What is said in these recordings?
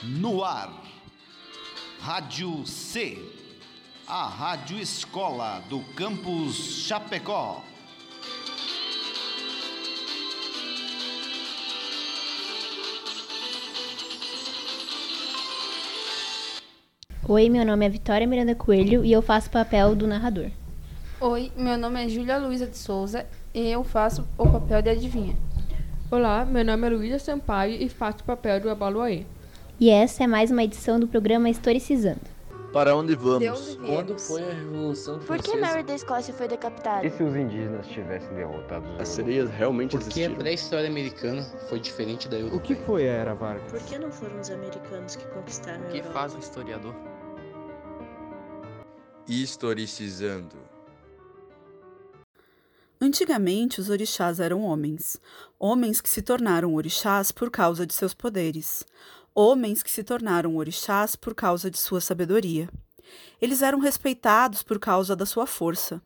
No ar, Rádio C, a Rádio Escola do Campus Chapecó. Oi, meu nome é Vitória Miranda Coelho e eu faço o papel do narrador. Oi, meu nome é Júlia Luiza de Souza e eu faço o papel de adivinha. Olá, meu nome é Luísa Sampaio e faço o papel do Abaluaê. E essa é mais uma edição do programa Historicizando. Para onde De vamos? onde viemos? Quando foi a Revolução Por que Francesa? Mary da Escócia foi decapitada? E se os indígenas tivessem derrotado os As europeus? sereias realmente Porque a pré-história americana foi diferente da O europeia. que foi a Era Vargas? Por que não foram os americanos que conquistaram a O que faz um historiador? Historicizando. Antigamente, os orixás eram homens. Homens que se tornaram orixás por causa de seus poderes. Homens que se tornaram orixás por causa de sua sabedoria. Eles eram respeitados por causa da sua força.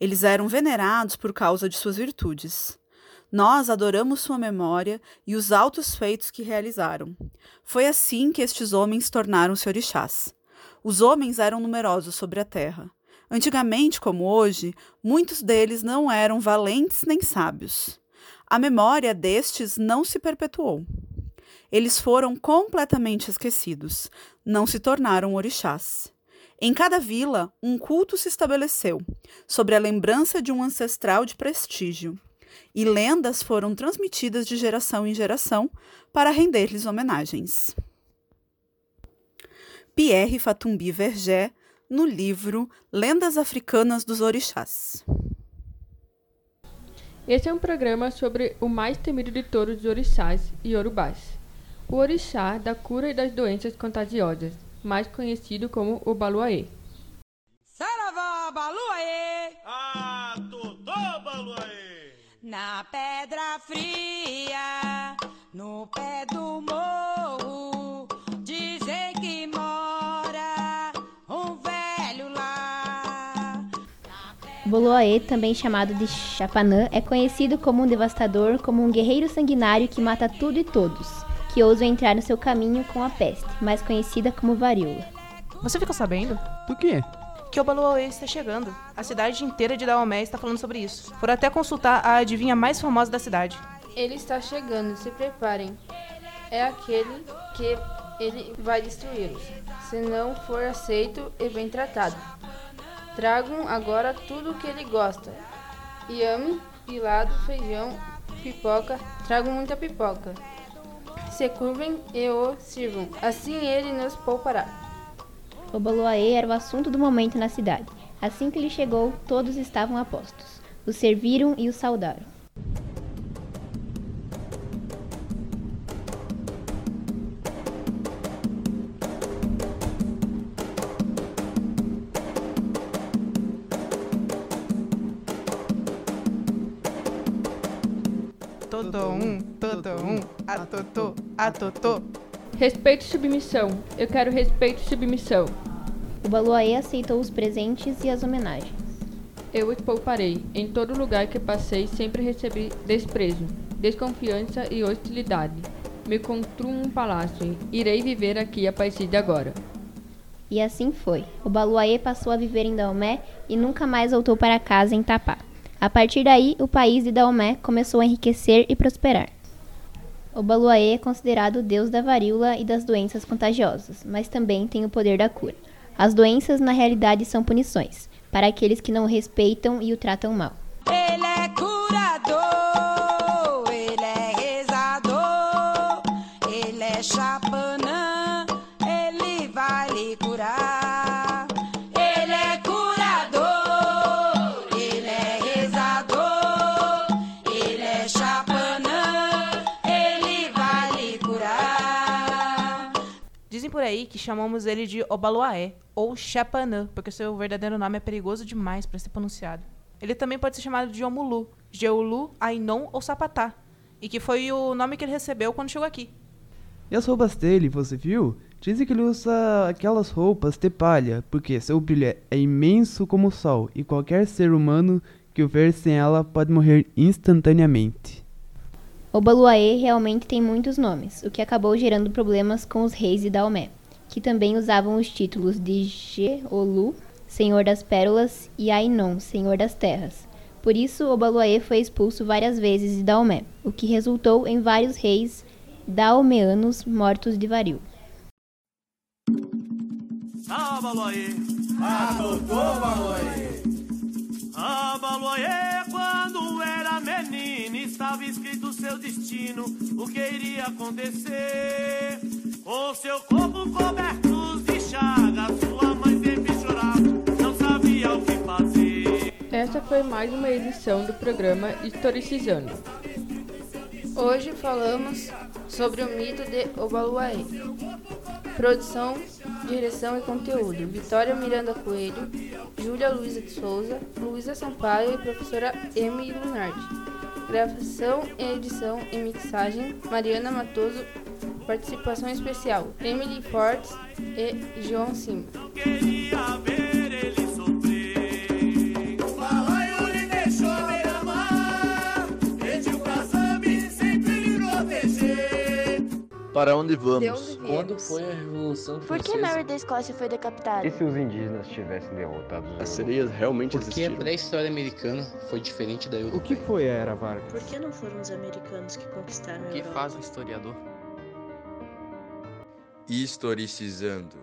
Eles eram venerados por causa de suas virtudes. Nós adoramos sua memória e os altos feitos que realizaram. Foi assim que estes homens tornaram-se orixás. Os homens eram numerosos sobre a terra. Antigamente, como hoje, muitos deles não eram valentes nem sábios. A memória destes não se perpetuou. Eles foram completamente esquecidos, não se tornaram orixás. Em cada vila, um culto se estabeleceu, sobre a lembrança de um ancestral de prestígio, e lendas foram transmitidas de geração em geração para render-lhes homenagens. Pierre Fatumbi Vergé, no livro Lendas Africanas dos Orixás. Esse é um programa sobre o mais temido de todos os orixás e orubás. O orixá da cura e das doenças contagiosas, mais conhecido como o Baluaê. Saravá, Baluaê! Ah, Totó, Baluaê! Na pedra fria, no pé do morro, dizem que mora um velho lá. Boloaê, também chamado de Chapanã, é conhecido como um devastador, como um guerreiro sanguinário que mata tudo e todos, que ousam entrar no seu caminho com a peste, mais conhecida como varíola. Você ficou sabendo? Do quê? Que o Baluauê está chegando. A cidade inteira de Daomé está falando sobre isso. Foram até consultar a adivinha mais famosa da cidade. Ele está chegando, se preparem. É aquele que ele vai destruí-los, se não for aceito e bem tratado. Tragam agora tudo o que ele gosta. Yame, pilado, feijão, pipoca. Tragam muita pipoca. Se curvem e o sirvam. Assim ele nos poupará. O Boloaê era o assunto do momento na cidade. Assim que ele chegou, todos estavam a postos. O serviram e o saudaram. Todo um, todo um, a totô, a totô. Respeito e submissão. Eu quero respeito e submissão. O Baloaê aceitou os presentes e as homenagens. Eu os pouparei. Em todo lugar que passei, sempre recebi desprezo, desconfiança e hostilidade. Me construo um palácio. Irei viver aqui a partir de agora. E assim foi. O Baluaê passou a viver em Daomé e nunca mais voltou para casa em Tapá. A partir daí, o país de Daomé começou a enriquecer e prosperar. O Baluaê é considerado o deus da varíola e das doenças contagiosas, mas também tem o poder da cura. As doenças, na realidade, são punições para aqueles que não o respeitam e o tratam mal. Ele é curador, ele é rezador, ele é chapanã, ele vai lhe curar. Dizem por aí que chamamos ele de Obaloaé, ou Chapanã, porque seu verdadeiro nome é perigoso demais para ser pronunciado. Ele também pode ser chamado de Omulu, Jeulu, Ainon ou Sapatá, e que foi o nome que ele recebeu quando chegou aqui. E as roupas dele, você viu? Dizem que ele usa aquelas roupas de palha, porque seu brilho é imenso como o sol, e qualquer ser humano que o ver sem ela pode morrer instantaneamente. Obaluaê realmente tem muitos nomes, o que acabou gerando problemas com os reis de Daomé, que também usavam os títulos de Jeolu, Senhor das Pérolas, e Ainon, Senhor das Terras. Por isso, Obaluaê foi expulso várias vezes de Daomé, o que resultou em vários reis daomeanos mortos de vario. Abaloaê, adotou estava escrito seu destino, o que iria acontecer. Com seu corpo coberto de chagas, sua mãe sempre chorava, não sabia o que fazer. Essa foi mais uma edição do programa Historicizando. Hoje falamos sobre o mito de Obaluaê. Produção, direção e conteúdo: Vitória Miranda Coelho, Júlia Luiza de Souza, Luísa Sampaio e professora Emily Lunardi. Gravação e edição e mixagem: Mariana Matoso. Participação especial: Emily Fortes e João Simba. Para onde vamos? Onde Quando viemos? foi a Revolução Por que Francesa? Mary da Escócia foi decapitada? E se os indígenas tivessem derrotado os As sereias realmente Porque a existiram? pré-história americana foi diferente da O europeia. que foi a Era Vargas? Por que não foram os americanos que conquistaram a O que Europa? faz um historiador? Historicizando.